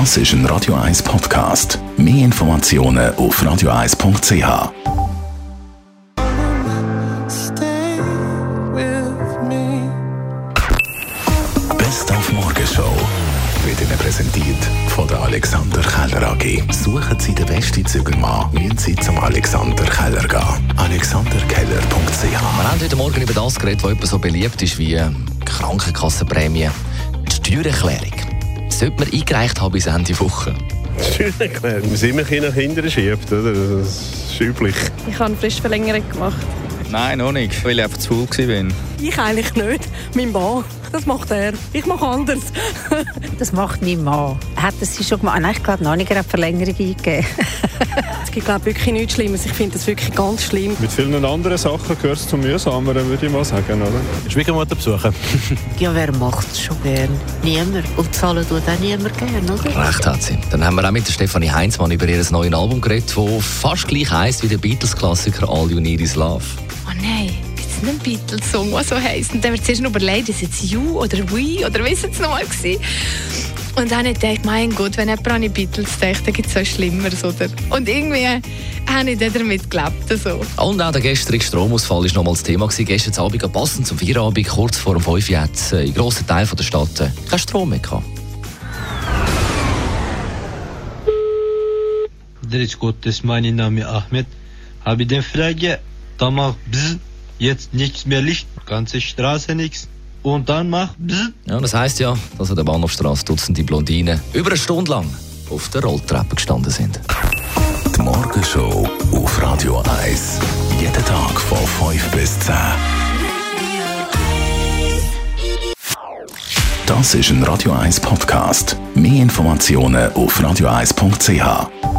Das ist ein Radio 1 Podcast. Mehr Informationen auf radio1.ch. Best auf Morgenshow wird Ihnen präsentiert von der Alexander Keller AG. Suchen Sie den besten Zügelmann, müssen Sie zum Alexander Keller gehen. AlexanderKeller.ch Wir haben heute Morgen über das geredet, was etwa so beliebt ist wie Krankenkassenprämie. Die Steuererklärung. Sollte man eingereicht haben bis Ende Woche. Steuererklärung, man immer nach hinten schiebt, oder? Das ist üblich. Ich habe eine Fristverlängerung gemacht. Nein, noch nicht, weil ich einfach zu faul war. Ich eigentlich nicht. Mein Mann. Das macht er. Ich mache anders. Das macht mein Mann. Hat das sie schon gemacht? Nein, ich glaube noch nicht eine Verlängerung eingegeben. gibt glaube wirklich nichts Schlimmes. Ich finde das wirklich ganz schlimm. Mit vielen anderen Sachen gehört es zum Mühsameren, würde ich mal sagen, oder? Schwiegermutter besuchen. ja, wer macht es schon gern? Niemand. Und zahlen tut auch niemand gern, oder? Recht hat sie. Dann haben wir auch mit der Stefanie Heinzmann über ihr neues Album geredet, das fast gleich heisst wie der Beatles-Klassiker All You Need Is Love. Oh nein, einen Beatles-Song, der so heisst? Und dann wird zuerst noch überlegt, ist es You oder We oder wie war es nochmal? Und dann habe ich gedacht, mein Gott, wenn jemand an die Beatles denkt, dann gibt es so Schlimmeres, oder? Und irgendwie habe ich dann damit gelebt. So. Und auch der gestrige Stromausfall war nochmals Thema. Gewesen. Gestern Abend, passend zum Feierabend, kurz vor dem 5 Uhr, hat in grossen Teilen der Stadt äh, kein Strom mehr gehabt. Grüß Gottes, mein Name Ahmed. Habe ich eine Frage? Da macht Bzz, jetzt nichts mehr Licht, ganze Straße nichts. Und dann macht. Ja, das heisst ja, dass an der Bahnhofstrasse Dutzende Blondinen über eine Stunde lang auf der Rolltreppe gestanden sind. Die Morgenshow auf Radio 1. Jeden Tag von 5 bis 10. Das ist ein Radio 1 Podcast. Mehr Informationen auf radio1.ch.